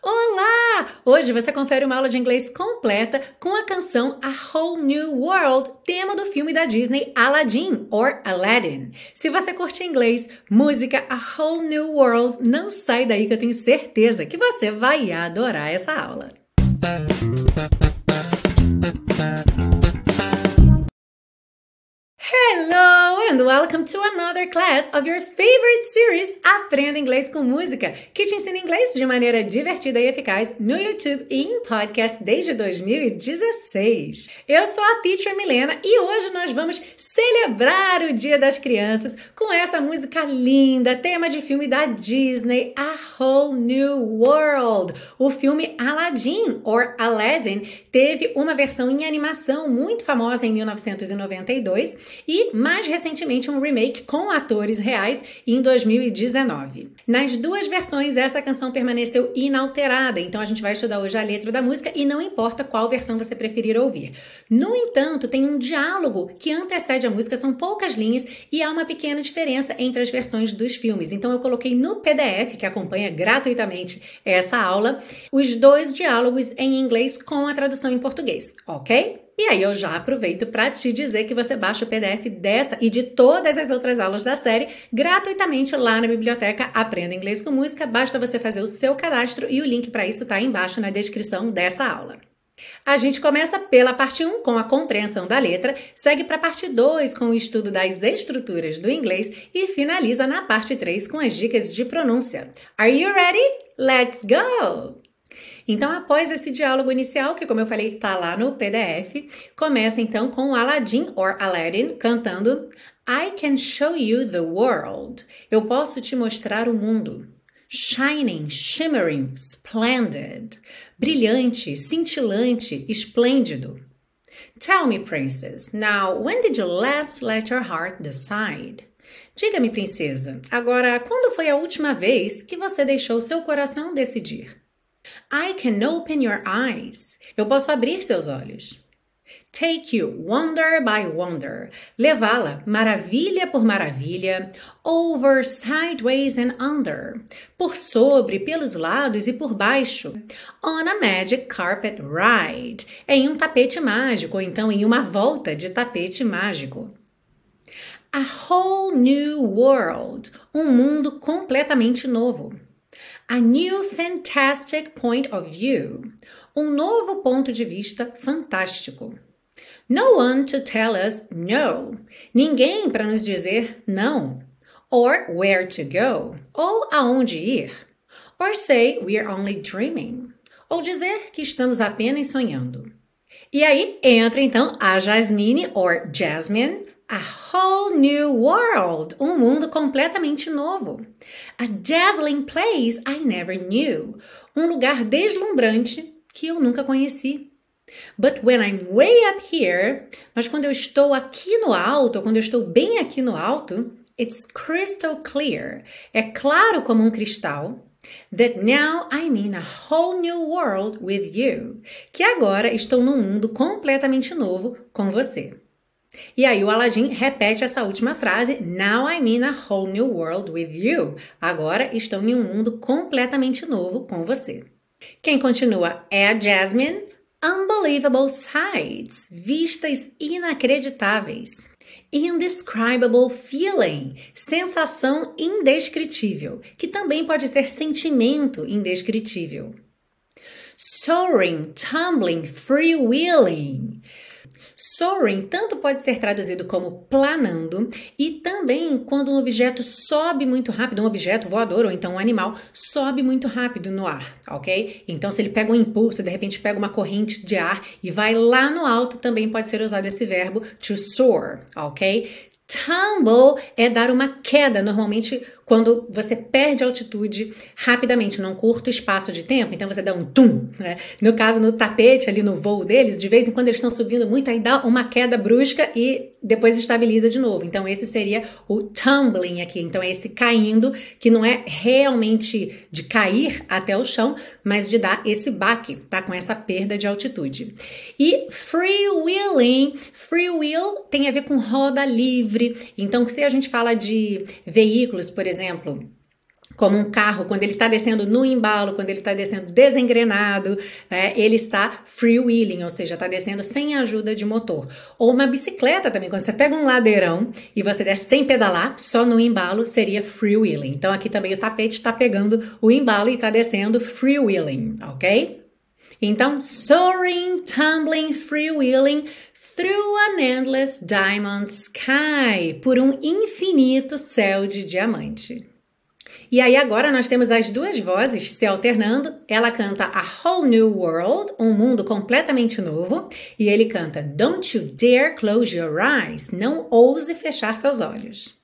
Olá! Hoje você confere uma aula de inglês completa com a canção A Whole New World, tema do filme da Disney Aladdin or Aladdin. Se você curte inglês, música A Whole New World, não sai daí que eu tenho certeza que você vai adorar essa aula. Hello and welcome to another class of your favorite series Aprenda Inglês com Música, que te ensina inglês de maneira divertida e eficaz no YouTube e em podcast desde 2016. Eu sou a Teacher Milena e hoje nós vamos celebrar o Dia das Crianças com essa música linda, tema de filme da Disney, A Whole New World. O filme Aladdin or Aladdin teve uma versão em animação muito famosa em 1992 e, mais recentemente, um remake com atores reais em 2019. Nas duas versões, essa canção permaneceu inalterada, então a gente vai estudar hoje a letra da música e não importa qual versão você preferir ouvir. No entanto, tem um diálogo que antecede a música, são poucas linhas e há uma pequena diferença entre as versões dos filmes. Então eu coloquei no PDF, que acompanha gratuitamente essa aula, os dois diálogos em inglês com a tradução em português, ok? E aí eu já aproveito para te dizer que você baixa o PDF dessa e de todas as outras aulas da série gratuitamente lá na biblioteca Aprenda Inglês com Música. Basta você fazer o seu cadastro e o link para isso está embaixo na descrição dessa aula. A gente começa pela parte 1 com a compreensão da letra, segue para a parte 2 com o estudo das estruturas do inglês e finaliza na parte 3 com as dicas de pronúncia. Are you ready? Let's go! Então, após esse diálogo inicial, que como eu falei, tá lá no PDF, começa então com Aladdin or Aladdin cantando I can show you the world. Eu posso te mostrar o mundo. Shining, shimmering, splendid. Brilhante, cintilante, esplêndido. Tell me, princess, now when did you last let your heart decide? Diga-me, princesa, agora quando foi a última vez que você deixou seu coração decidir? I can open your eyes. Eu posso abrir seus olhos. Take you wonder by wonder. Levá-la maravilha por maravilha. Over, sideways and under. Por sobre, pelos lados e por baixo. On a magic carpet ride. Em um tapete mágico, ou então em uma volta de tapete mágico. A whole new world. Um mundo completamente novo. A new fantastic point of view. Um novo ponto de vista fantástico. No one to tell us no. Ninguém para nos dizer não. Or where to go. Ou aonde ir. Or say we're only dreaming. Ou dizer que estamos apenas sonhando. E aí entra então a Jasmine or Jasmine a whole new world, um mundo completamente novo. A dazzling place I never knew, um lugar deslumbrante que eu nunca conheci. But when I'm way up here, mas quando eu estou aqui no alto, quando eu estou bem aqui no alto, it's crystal clear. É claro como um cristal. That now I'm in a whole new world with you. Que agora estou num mundo completamente novo com você. E aí o Aladdin repete essa última frase: Now I'm in a whole new world with you. Agora estou em um mundo completamente novo com você. Quem continua é a Jasmine. Unbelievable sights, vistas inacreditáveis. Indescribable feeling, sensação indescritível, que também pode ser sentimento indescritível. Soaring, tumbling, freewheeling, Soaring tanto pode ser traduzido como planando e também quando um objeto sobe muito rápido, um objeto voador ou então um animal sobe muito rápido no ar, ok? Então, se ele pega um impulso, de repente pega uma corrente de ar e vai lá no alto, também pode ser usado esse verbo to soar, ok? Tumble é dar uma queda, normalmente quando você perde altitude rapidamente, num curto espaço de tempo, então você dá um tum. Né? No caso, no tapete, ali no voo deles, de vez em quando eles estão subindo muito, aí dá uma queda brusca e depois estabiliza de novo. Então, esse seria o tumbling aqui. Então, é esse caindo, que não é realmente de cair até o chão, mas de dar esse baque, tá? Com essa perda de altitude. E freewheeling, freewheel tem a ver com roda livre. Então, se a gente fala de veículos, por exemplo, como um carro, quando ele está descendo no embalo, quando ele está descendo desengrenado, é, ele está freewheeling, ou seja, está descendo sem ajuda de motor. Ou uma bicicleta também, quando você pega um ladeirão e você desce sem pedalar, só no embalo, seria freewheeling. Então aqui também o tapete está pegando o embalo e está descendo freewheeling, ok? Então, soaring, tumbling, freewheeling through an endless diamond sky, por um infinito céu de diamante. E aí agora nós temos as duas vozes se alternando. Ela canta A Whole New World, um mundo completamente novo, e ele canta Don't you dare close your eyes, não ouse fechar seus olhos.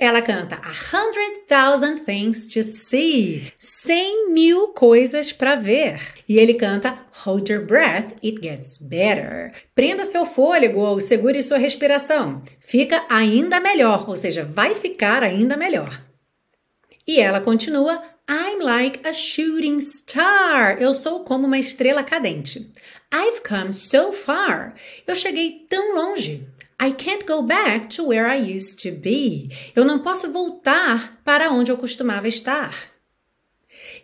Ela canta A Hundred Thousand Things to See, cem mil coisas para ver. E ele canta Hold Your Breath, It Gets Better. Prenda seu fôlego ou segure sua respiração. Fica ainda melhor, ou seja, vai ficar ainda melhor. E ela continua: I'm like a shooting star. Eu sou como uma estrela cadente. I've come so far. Eu cheguei tão longe. I can't go back to where I used to be. Eu não posso voltar para onde eu costumava estar.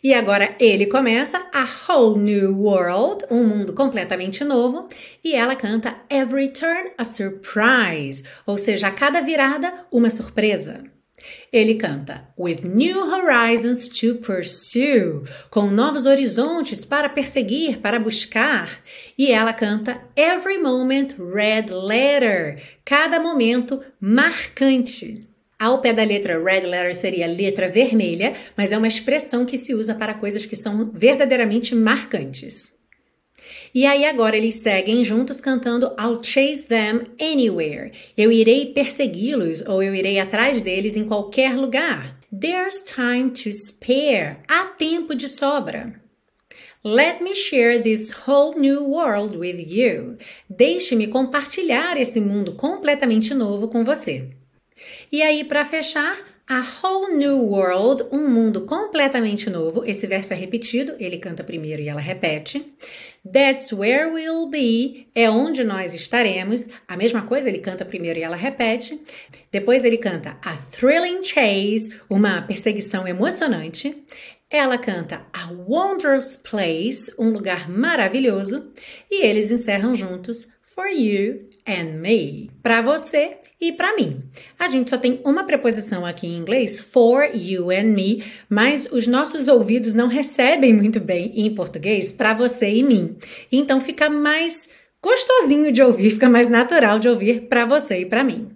E agora ele começa a whole new world, um mundo completamente novo, e ela canta Every turn a surprise, ou seja, a cada virada uma surpresa. Ele canta With new horizons to pursue, com novos horizontes para perseguir, para buscar. E ela canta Every moment red letter, cada momento marcante. Ao pé da letra red letter seria letra vermelha, mas é uma expressão que se usa para coisas que são verdadeiramente marcantes. E aí agora eles seguem juntos cantando I'll chase them anywhere. Eu irei persegui-los ou eu irei atrás deles em qualquer lugar. There's time to spare. Há tempo de sobra. Let me share this whole new world with you. Deixe-me compartilhar esse mundo completamente novo com você. E aí, para fechar, a whole new world, um mundo completamente novo. Esse verso é repetido, ele canta primeiro e ela repete. That's where we'll be, é onde nós estaremos. A mesma coisa, ele canta primeiro e ela repete. Depois ele canta a thrilling chase, uma perseguição emocionante. Ela canta a wondrous place, um lugar maravilhoso. E eles encerram juntos for you and me, para você e para mim. A gente só tem uma preposição aqui em inglês, for you and me, mas os nossos ouvidos não recebem muito bem em português para você e mim. Então fica mais gostosinho de ouvir, fica mais natural de ouvir para você e para mim.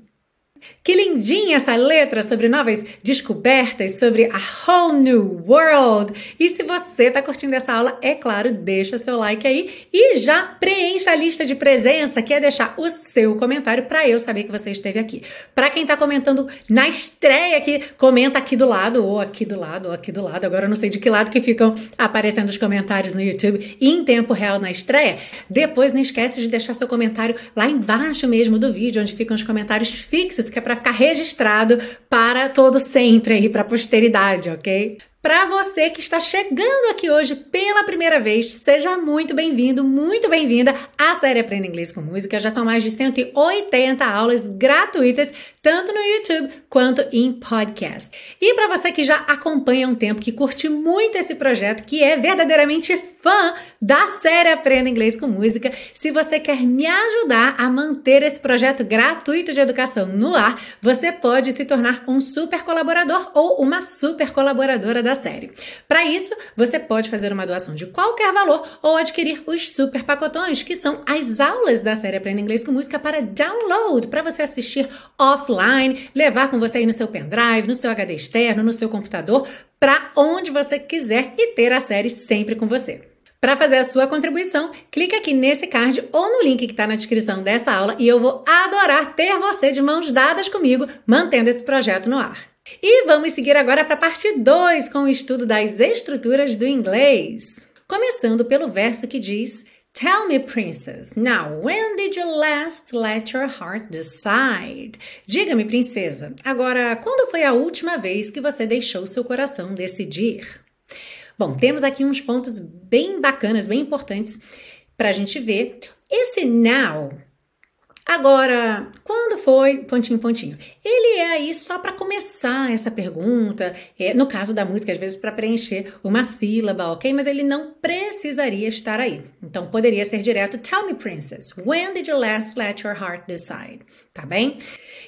Que lindinha essa letra sobre novas descobertas, sobre a whole new world. E se você está curtindo essa aula, é claro, deixa seu like aí e já preencha a lista de presença, que é deixar o seu comentário para eu saber que você esteve aqui. Para quem está comentando na estreia aqui, comenta aqui do lado, ou aqui do lado, ou aqui do lado. Agora eu não sei de que lado que ficam aparecendo os comentários no YouTube em tempo real na estreia. Depois não esquece de deixar seu comentário lá embaixo mesmo do vídeo, onde ficam os comentários fixos que é para ficar registrado para todo sempre aí, para a posteridade, ok? Para você que está chegando aqui hoje pela primeira vez, seja muito bem-vindo, muito bem-vinda à série Aprenda Inglês com Música. Já são mais de 180 aulas gratuitas, tanto no YouTube quanto em podcast. E para você que já acompanha há um tempo, que curte muito esse projeto, que é verdadeiramente fã da série Aprenda Inglês com Música, se você quer me ajudar a manter esse projeto gratuito de educação no ar, você pode se tornar um super colaborador ou uma super colaboradora da série. Para isso, você pode fazer uma doação de qualquer valor ou adquirir os super pacotões, que são as aulas da série Aprenda Inglês com Música para download, para você assistir offline, levar com você aí no seu pendrive, no seu HD externo, no seu computador, para onde você quiser e ter a série sempre com você. Para fazer a sua contribuição, clique aqui nesse card ou no link que está na descrição dessa aula e eu vou adorar ter você de mãos dadas comigo, mantendo esse projeto no ar. E vamos seguir agora para a parte 2 com o estudo das estruturas do inglês. Começando pelo verso que diz: Tell me, princess, now when did you last let your heart decide? Diga-me, princesa, agora quando foi a última vez que você deixou seu coração decidir? Bom, temos aqui uns pontos bem bacanas, bem importantes para a gente ver. Esse now Agora, quando foi pontinho, pontinho? Ele é aí só para começar essa pergunta, é, no caso da música, às vezes para preencher uma sílaba, ok? Mas ele não precisaria estar aí. Então poderia ser direto: Tell me, princess, when did you last let your heart decide? Tá bem?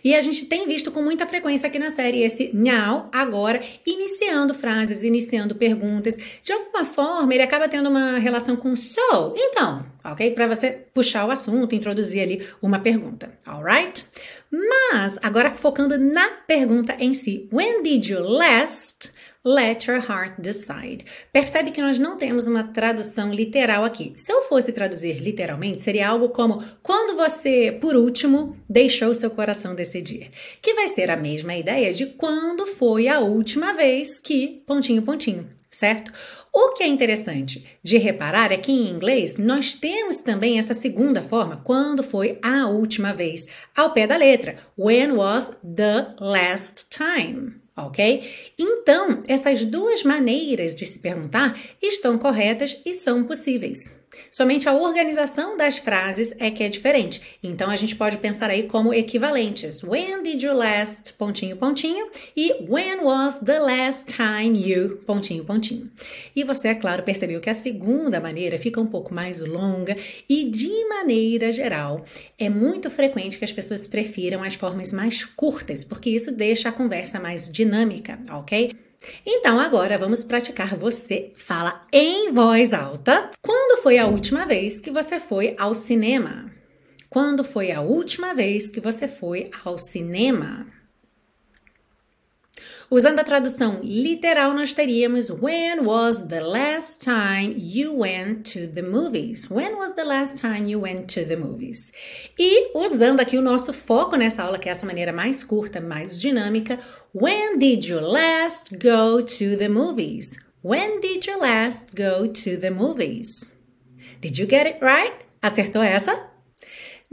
E a gente tem visto com muita frequência aqui na série esse now, agora, iniciando frases, iniciando perguntas. De alguma forma, ele acaba tendo uma relação com so, então, ok? Para você puxar o assunto, introduzir ali uma pergunta, alright? Mas, agora focando na pergunta em si: When did you last Let your heart decide. Percebe que nós não temos uma tradução literal aqui. Se eu fosse traduzir literalmente, seria algo como quando você, por último, deixou seu coração decidir. Que vai ser a mesma ideia de quando foi a última vez que. pontinho, pontinho certo? O que é interessante de reparar é que em inglês nós temos também essa segunda forma, quando foi a última vez, ao pé da letra. When was the last time? Ok? Então, essas duas maneiras de se perguntar estão corretas e são possíveis. Somente a organização das frases é que é diferente. Então a gente pode pensar aí como equivalentes. When did you last pontinho pontinho e when was the last time you pontinho pontinho. E você, é claro, percebeu que a segunda maneira fica um pouco mais longa e de maneira geral é muito frequente que as pessoas prefiram as formas mais curtas, porque isso deixa a conversa mais dinâmica, ok? Então agora vamos praticar você fala em voz alta. Quando foi a última vez que você foi ao cinema? Quando foi a última vez que você foi ao cinema? Usando a tradução literal, nós teríamos When was the last time you went to the movies? When was the last time you went to the movies? E usando aqui o nosso foco nessa aula, que é essa maneira mais curta, mais dinâmica, When did you last go to the movies? When did you last go to the movies? Did you get it right? Acertou essa?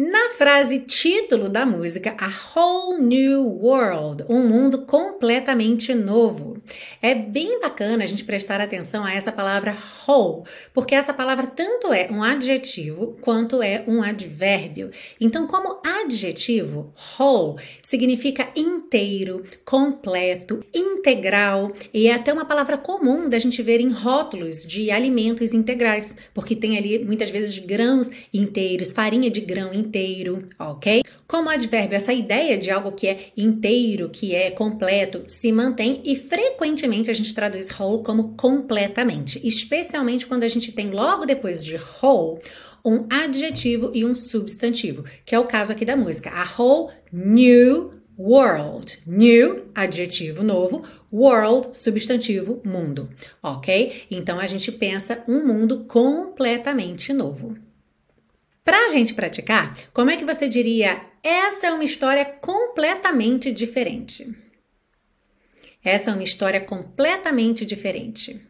Na frase título da música, A Whole New World, um mundo completamente novo. É bem bacana a gente prestar atenção a essa palavra whole, porque essa palavra tanto é um adjetivo quanto é um advérbio. Então, como adjetivo, whole significa inteiro, completo, integral e é até uma palavra comum da gente ver em rótulos de alimentos integrais, porque tem ali muitas vezes grãos inteiros, farinha de grão inteiro inteiro, ok? Como advérbio, essa ideia de algo que é inteiro, que é completo, se mantém e frequentemente a gente traduz whole como completamente, especialmente quando a gente tem logo depois de whole um adjetivo e um substantivo, que é o caso aqui da música. A whole new world. New, adjetivo novo, world, substantivo, mundo, ok? Então a gente pensa um mundo completamente novo. Para a gente praticar, como é que você diria? Essa é uma história completamente diferente. Essa é uma história completamente diferente.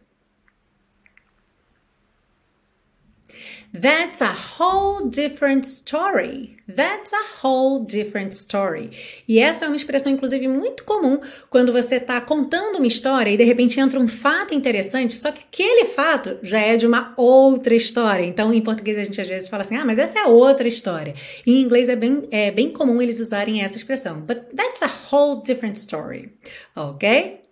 That's a whole different story. That's a whole different story. E essa é uma expressão, inclusive, muito comum quando você está contando uma história e de repente entra um fato interessante, só que aquele fato já é de uma outra história. Então, em português, a gente às vezes fala assim: ah, mas essa é outra história. Em inglês é bem, é bem comum eles usarem essa expressão. But that's a whole different story. Ok?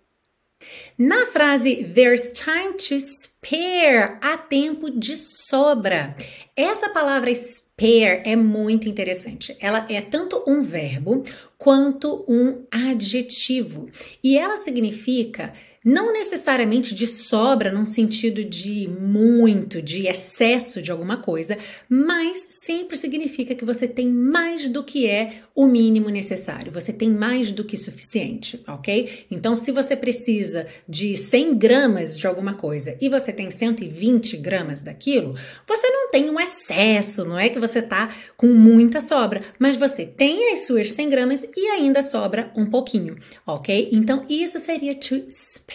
Na frase There's time to spare, há tempo de sobra. Essa palavra spare é muito interessante. Ela é tanto um verbo quanto um adjetivo. E ela significa não necessariamente de sobra num sentido de muito, de excesso de alguma coisa, mas sempre significa que você tem mais do que é o mínimo necessário, você tem mais do que suficiente, ok? Então, se você precisa de 100 gramas de alguma coisa e você tem 120 gramas daquilo, você não tem um excesso, não é que você tá com muita sobra, mas você tem as suas 100 gramas e ainda sobra um pouquinho, ok? Então, isso seria to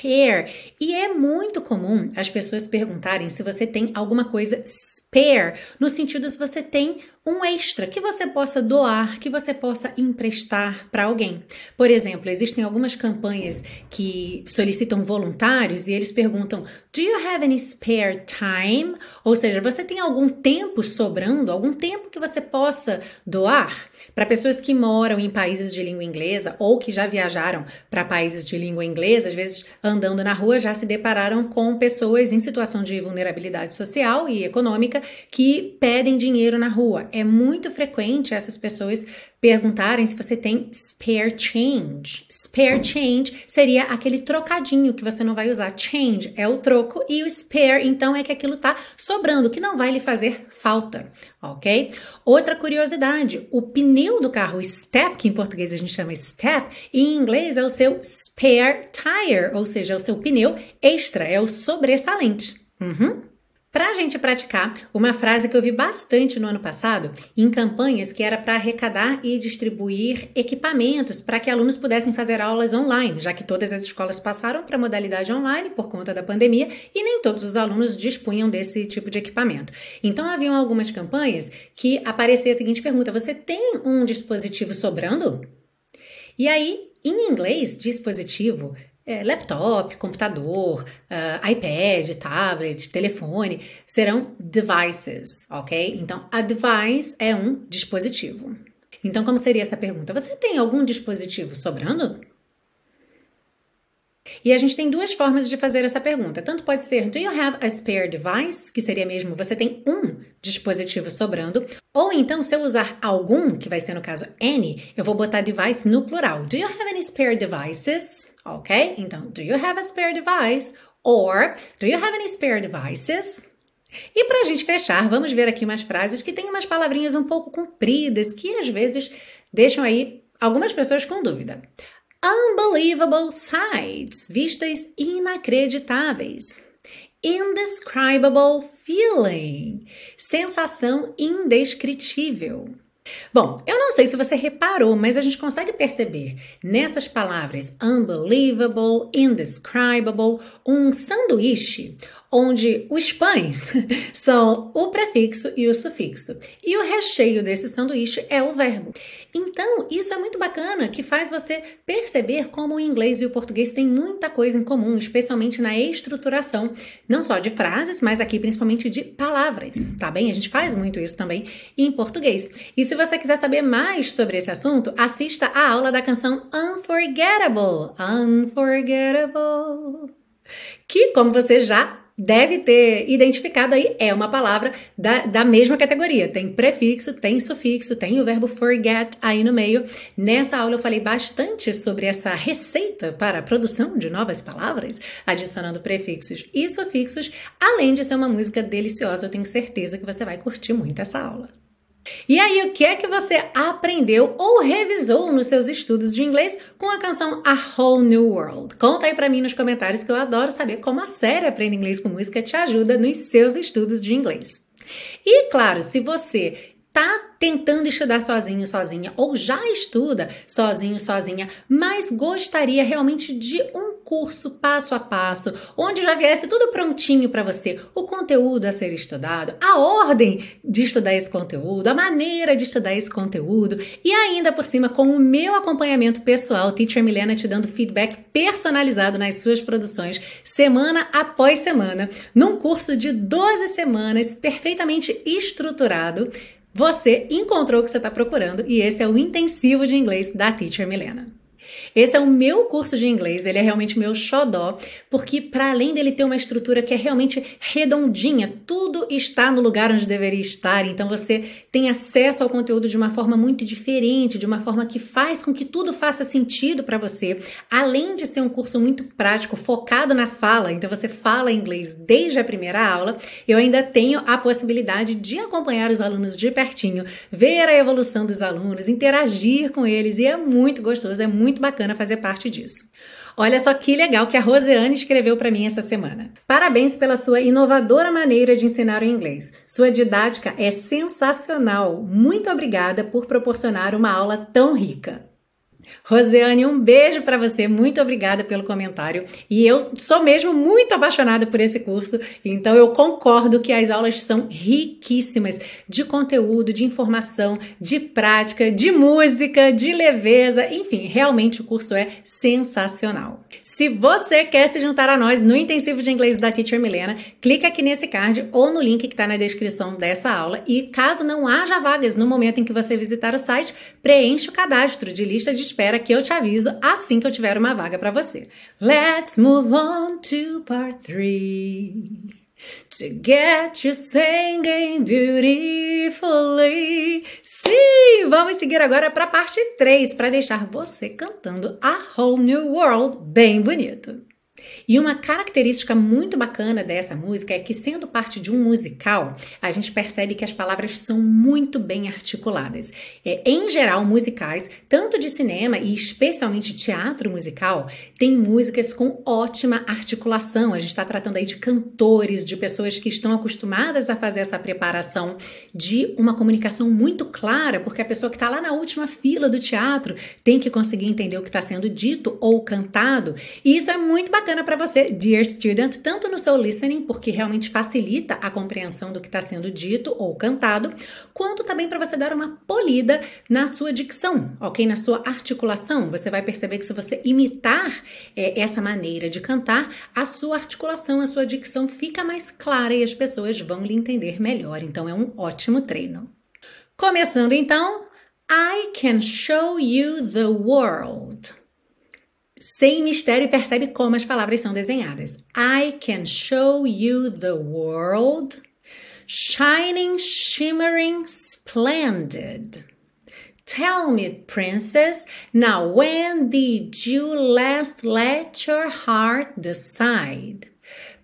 spare. E é muito comum as pessoas perguntarem se você tem alguma coisa spare, no sentido se você tem um extra que você possa doar, que você possa emprestar para alguém. Por exemplo, existem algumas campanhas que solicitam voluntários e eles perguntam: Do you have any spare time? Ou seja, você tem algum tempo sobrando, algum tempo que você possa doar? Para pessoas que moram em países de língua inglesa ou que já viajaram para países de língua inglesa, às vezes andando na rua já se depararam com pessoas em situação de vulnerabilidade social e econômica que pedem dinheiro na rua é muito frequente essas pessoas perguntarem se você tem spare change. Spare change seria aquele trocadinho que você não vai usar. Change é o troco e o spare, então, é que aquilo tá sobrando, que não vai lhe fazer falta, ok? Outra curiosidade: o pneu do carro step, que em português a gente chama step, em inglês é o seu spare tire, ou seja, é o seu pneu extra, é o sobressalente. Uhum. Para a gente praticar, uma frase que eu vi bastante no ano passado em campanhas que era para arrecadar e distribuir equipamentos para que alunos pudessem fazer aulas online, já que todas as escolas passaram para modalidade online por conta da pandemia e nem todos os alunos dispunham desse tipo de equipamento. Então haviam algumas campanhas que aparecia a seguinte pergunta: Você tem um dispositivo sobrando? E aí, em inglês, dispositivo é, laptop, computador, uh, iPad, tablet, telefone, serão devices, ok? Então, a device é um dispositivo. Então, como seria essa pergunta? Você tem algum dispositivo sobrando? E a gente tem duas formas de fazer essa pergunta. Tanto pode ser Do you have a spare device? Que seria mesmo você tem um dispositivo sobrando. Ou então, se eu usar algum, que vai ser no caso any, eu vou botar device no plural. Do you have any spare devices? Ok? Então, do you have a spare device? Or, do you have any spare devices? E para a gente fechar, vamos ver aqui umas frases que têm umas palavrinhas um pouco compridas que às vezes deixam aí algumas pessoas com dúvida. Unbelievable sights, vistas inacreditáveis. Indescribable feeling, sensação indescritível. Bom, eu não sei se você reparou, mas a gente consegue perceber nessas palavras unbelievable, indescribable, um sanduíche onde os pães são o prefixo e o sufixo. E o recheio desse sanduíche é o verbo. Então, isso é muito bacana, que faz você perceber como o inglês e o português têm muita coisa em comum, especialmente na estruturação, não só de frases, mas aqui principalmente de palavras, tá bem? A gente faz muito isso também em português. E se você quiser saber mais sobre esse assunto, assista a aula da canção Unforgettable. Unforgettable. Que, como você já deve ter identificado aí, é uma palavra da, da mesma categoria. Tem prefixo, tem sufixo, tem o verbo forget aí no meio. Nessa aula eu falei bastante sobre essa receita para a produção de novas palavras, adicionando prefixos e sufixos, além de ser uma música deliciosa. Eu tenho certeza que você vai curtir muito essa aula. E aí, o que é que você aprendeu ou revisou nos seus estudos de inglês com a canção A Whole New World? Conta aí para mim nos comentários que eu adoro saber como a série Aprenda Inglês com Música te ajuda nos seus estudos de inglês. E claro, se você tá tentando estudar sozinho, sozinha, ou já estuda sozinho, sozinha, mas gostaria realmente de um curso passo a passo, onde já viesse tudo prontinho para você, o conteúdo a ser estudado, a ordem de estudar esse conteúdo, a maneira de estudar esse conteúdo, e ainda por cima com o meu acompanhamento pessoal, Teacher Milena te dando feedback personalizado nas suas produções, semana após semana, num curso de 12 semanas perfeitamente estruturado você encontrou o que você está procurando e esse é o intensivo de inglês da Teacher Milena. Esse é o meu curso de inglês, ele é realmente meu xodó, porque para além dele ter uma estrutura que é realmente redondinha, tudo está no lugar onde deveria estar, então você tem acesso ao conteúdo de uma forma muito diferente, de uma forma que faz com que tudo faça sentido para você. Além de ser um curso muito prático, focado na fala, então você fala inglês desde a primeira aula, eu ainda tenho a possibilidade de acompanhar os alunos de pertinho, ver a evolução dos alunos, interagir com eles e é muito gostoso, é muito bacana fazer parte disso. Olha só que legal que a Roseane escreveu para mim essa semana. Parabéns pela sua inovadora maneira de ensinar o inglês. Sua didática é sensacional. Muito obrigada por proporcionar uma aula tão rica. Rosiane, um beijo para você. Muito obrigada pelo comentário. E eu sou mesmo muito apaixonada por esse curso, então eu concordo que as aulas são riquíssimas de conteúdo, de informação, de prática, de música, de leveza, enfim, realmente o curso é sensacional. Se você quer se juntar a nós no intensivo de inglês da Teacher Milena, clica aqui nesse card ou no link que está na descrição dessa aula e caso não haja vagas no momento em que você visitar o site, preencha o cadastro de lista de espera que eu te aviso assim que eu tiver uma vaga para você. Let's move on to part 3. To get you singing beautifully. Sim, vamos seguir agora para a parte 3 para deixar você cantando A Whole New World bem bonito. E uma característica muito bacana dessa música é que, sendo parte de um musical, a gente percebe que as palavras são muito bem articuladas. É, em geral, musicais, tanto de cinema e especialmente teatro musical, tem músicas com ótima articulação. A gente está tratando aí de cantores, de pessoas que estão acostumadas a fazer essa preparação de uma comunicação muito clara, porque a pessoa que está lá na última fila do teatro tem que conseguir entender o que está sendo dito ou cantado. E isso é muito bacana para dear student, tanto no seu listening, porque realmente facilita a compreensão do que está sendo dito ou cantado, quanto também para você dar uma polida na sua dicção, ok? Na sua articulação. Você vai perceber que se você imitar é, essa maneira de cantar, a sua articulação, a sua dicção fica mais clara e as pessoas vão lhe entender melhor. Então é um ótimo treino. Começando então, I can show you the world sem mistério, percebe como as palavras são desenhadas. I can show you the world, shining, shimmering, splendid. Tell me, princess, now when did you last let your heart decide?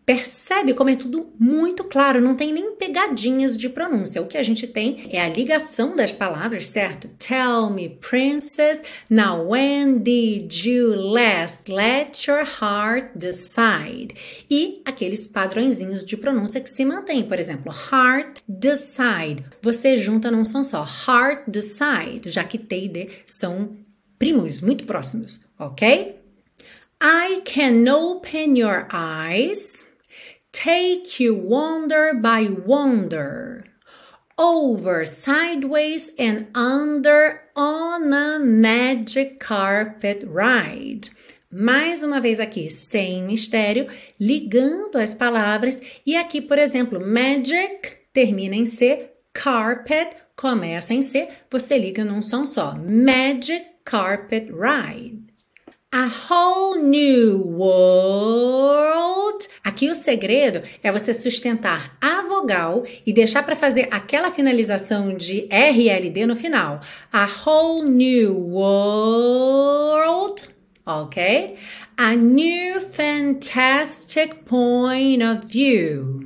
Percebe como é tudo muito claro, não tem nem pegadinhas de pronúncia. O que a gente tem é a ligação das palavras, certo? Tell me, princess, now when did you last let your heart decide? E aqueles padrõezinhos de pronúncia que se mantêm, por exemplo, heart decide. Você junta num som só, heart decide, já que T e D são primos, muito próximos, ok? I can open your eyes take you wonder by wonder, over, sideways, and under on a magic carpet ride. Mais uma vez aqui, sem mistério, ligando as palavras. E aqui, por exemplo, magic termina em C, carpet começa em C, você liga num som só. Magic carpet ride. A whole new world. Aqui o segredo é você sustentar a vogal e deixar para fazer aquela finalização de RLD no final. A whole new world. Ok? A new fantastic point of view.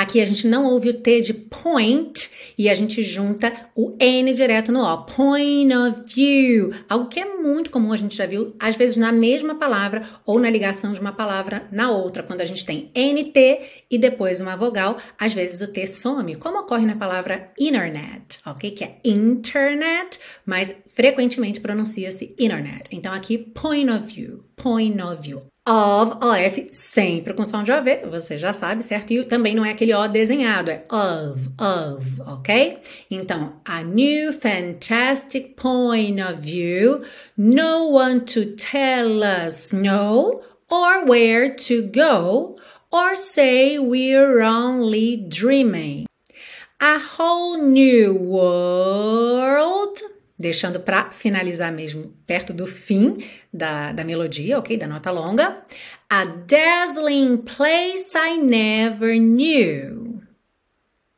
Aqui a gente não ouve o T de point e a gente junta o N direto no O. Point of view. Algo que é muito comum, a gente já viu, às vezes na mesma palavra ou na ligação de uma palavra na outra. Quando a gente tem NT e depois uma vogal, às vezes o T some, como ocorre na palavra internet, ok? Que é internet, mas frequentemente pronuncia-se internet. Então aqui, point of view, point of view of, OF, sempre com som de OV, você já sabe, certo? E também não é aquele O desenhado, é of, of, ok? Então, a new fantastic point of view, no one to tell us no, or where to go, or say we're only dreaming. A whole new world deixando para finalizar mesmo perto do fim da, da melodia, ok? Da nota longa. A dazzling place I never knew.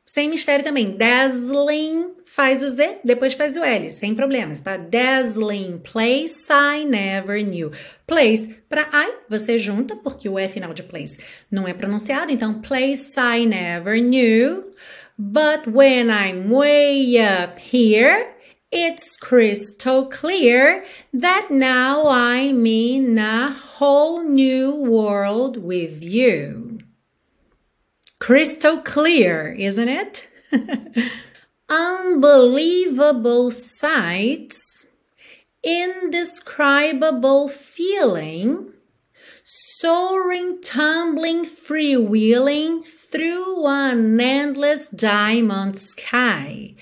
Sem mistério também. Dazzling faz o Z, depois faz o L, sem problemas, tá? Dazzling place I never knew. Place para I, você junta, porque o E final de place não é pronunciado, então place I never knew. But when I'm way up here, it's crystal clear that now I'm in a whole new world with you. Crystal clear, isn't it? Unbelievable sights indescribable feeling, soaring, tumbling, freewheeling through an endless diamond sky.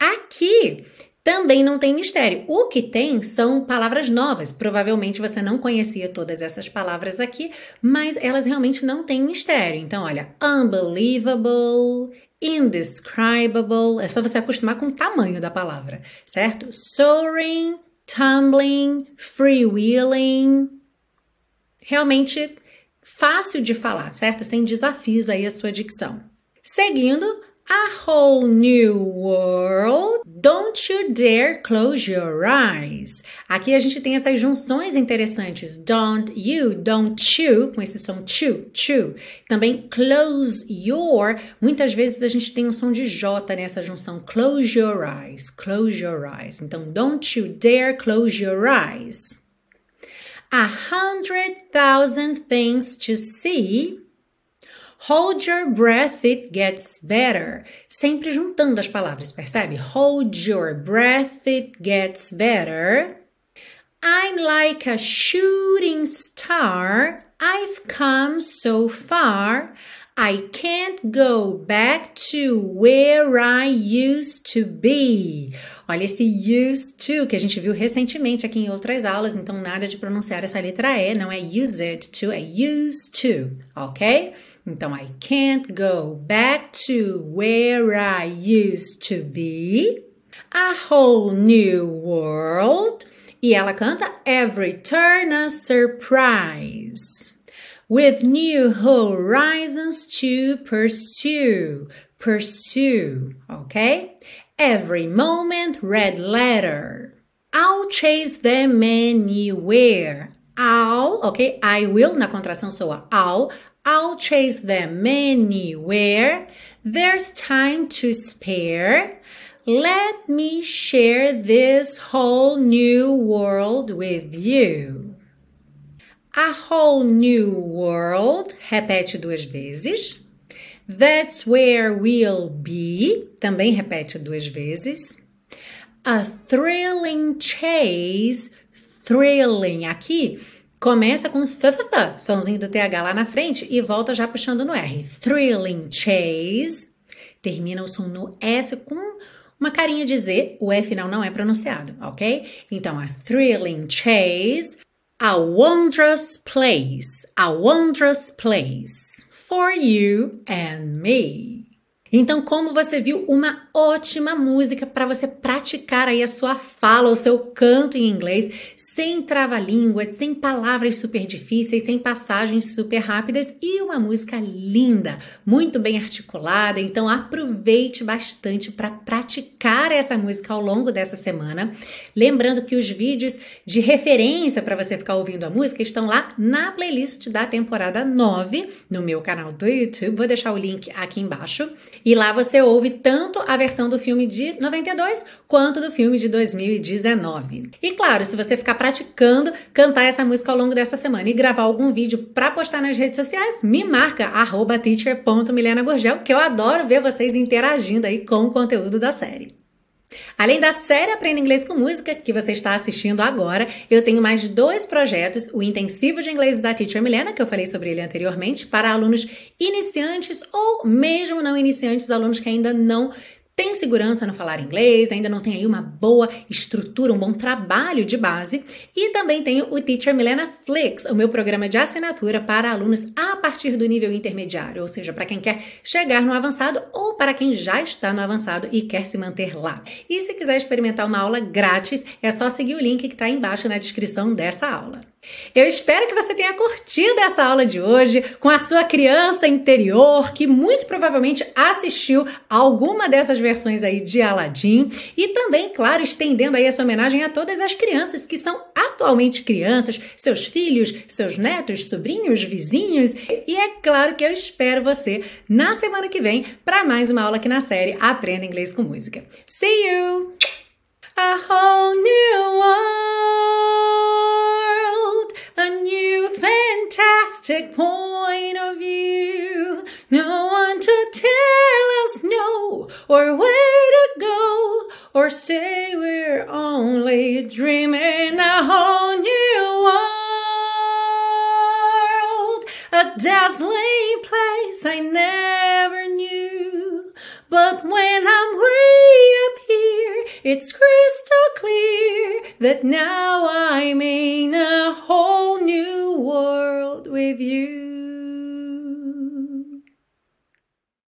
Aqui também não tem mistério. O que tem são palavras novas. Provavelmente você não conhecia todas essas palavras aqui, mas elas realmente não têm mistério. Então, olha, unbelievable, indescribable. É só você acostumar com o tamanho da palavra, certo? Soaring, tumbling, freewheeling. Realmente fácil de falar, certo? Sem desafios aí a sua dicção. Seguindo, a whole new world. Don't you dare close your eyes. Aqui a gente tem essas junções interessantes. Don't you, don't you, com esse som chu, chu. Também close your. Muitas vezes a gente tem um som de J nessa junção. Close your eyes, close your eyes. Então, don't you dare close your eyes. A hundred thousand things to see. Hold your breath, it gets better. Sempre juntando as palavras, percebe? Hold your breath, it gets better. I'm like a shooting star. I've come so far. I can't go back to where I used to be. Olha esse used to que a gente viu recentemente aqui em outras aulas, então nada de pronunciar essa letra E, não é used to, é used to, ok? Então, I can't go back to where I used to be. A whole new world. E ela canta Every turn a surprise. With new horizons to pursue. Pursue, ok? Every moment, red letter. I'll chase them anywhere. I'll, ok? I will, na contração soa I'll. I'll chase them anywhere. There's time to spare. Let me share this whole new world with you. A whole new world, repete duas vezes. That's where we'll be, também repete duas vezes. A thrilling chase, thrilling aqui Começa com th, somzinho do TH lá na frente e volta já puxando no R. Thrilling chase. Termina o som no S com uma carinha de Z. O E final não é pronunciado, ok? Então, a thrilling chase. A wondrous place. A wondrous place. For you and me. Então, como você viu, uma ótima música para você praticar aí a sua fala, o seu canto em inglês, sem trava-línguas, sem palavras super difíceis, sem passagens super rápidas e uma música linda, muito bem articulada. Então, aproveite bastante para praticar essa música ao longo dessa semana. Lembrando que os vídeos de referência para você ficar ouvindo a música estão lá na playlist da temporada 9 no meu canal do YouTube. Vou deixar o link aqui embaixo. E lá você ouve tanto a versão do filme de 92 quanto do filme de 2019. E claro, se você ficar praticando cantar essa música ao longo dessa semana e gravar algum vídeo para postar nas redes sociais, me marca teacher.milenagurgel, que eu adoro ver vocês interagindo aí com o conteúdo da série. Além da série Aprenda Inglês com Música, que você está assistindo agora, eu tenho mais dois projetos: o Intensivo de Inglês da Teacher Milena, que eu falei sobre ele anteriormente, para alunos iniciantes ou mesmo não iniciantes, alunos que ainda não tem segurança no falar inglês, ainda não tem aí uma boa estrutura, um bom trabalho de base. E também tenho o Teacher Milena Flix, o meu programa de assinatura para alunos a partir do nível intermediário, ou seja, para quem quer chegar no avançado ou para quem já está no avançado e quer se manter lá. E se quiser experimentar uma aula grátis, é só seguir o link que está embaixo na descrição dessa aula. Eu espero que você tenha curtido essa aula de hoje com a sua criança interior, que muito provavelmente assistiu alguma dessas versões aí de Aladdin e também, claro, estendendo aí essa homenagem a todas as crianças que são atualmente crianças, seus filhos, seus netos, sobrinhos, vizinhos. E é claro que eu espero você na semana que vem para mais uma aula aqui na série Aprenda Inglês com Música. See you! A whole new world, a new fantastic point of view. No one to tell us no or where to go or say we're only dreaming a whole new world, a dazzling place I never knew. But when I'm way up here, it's crystal clear that now I'm in a whole new world with you.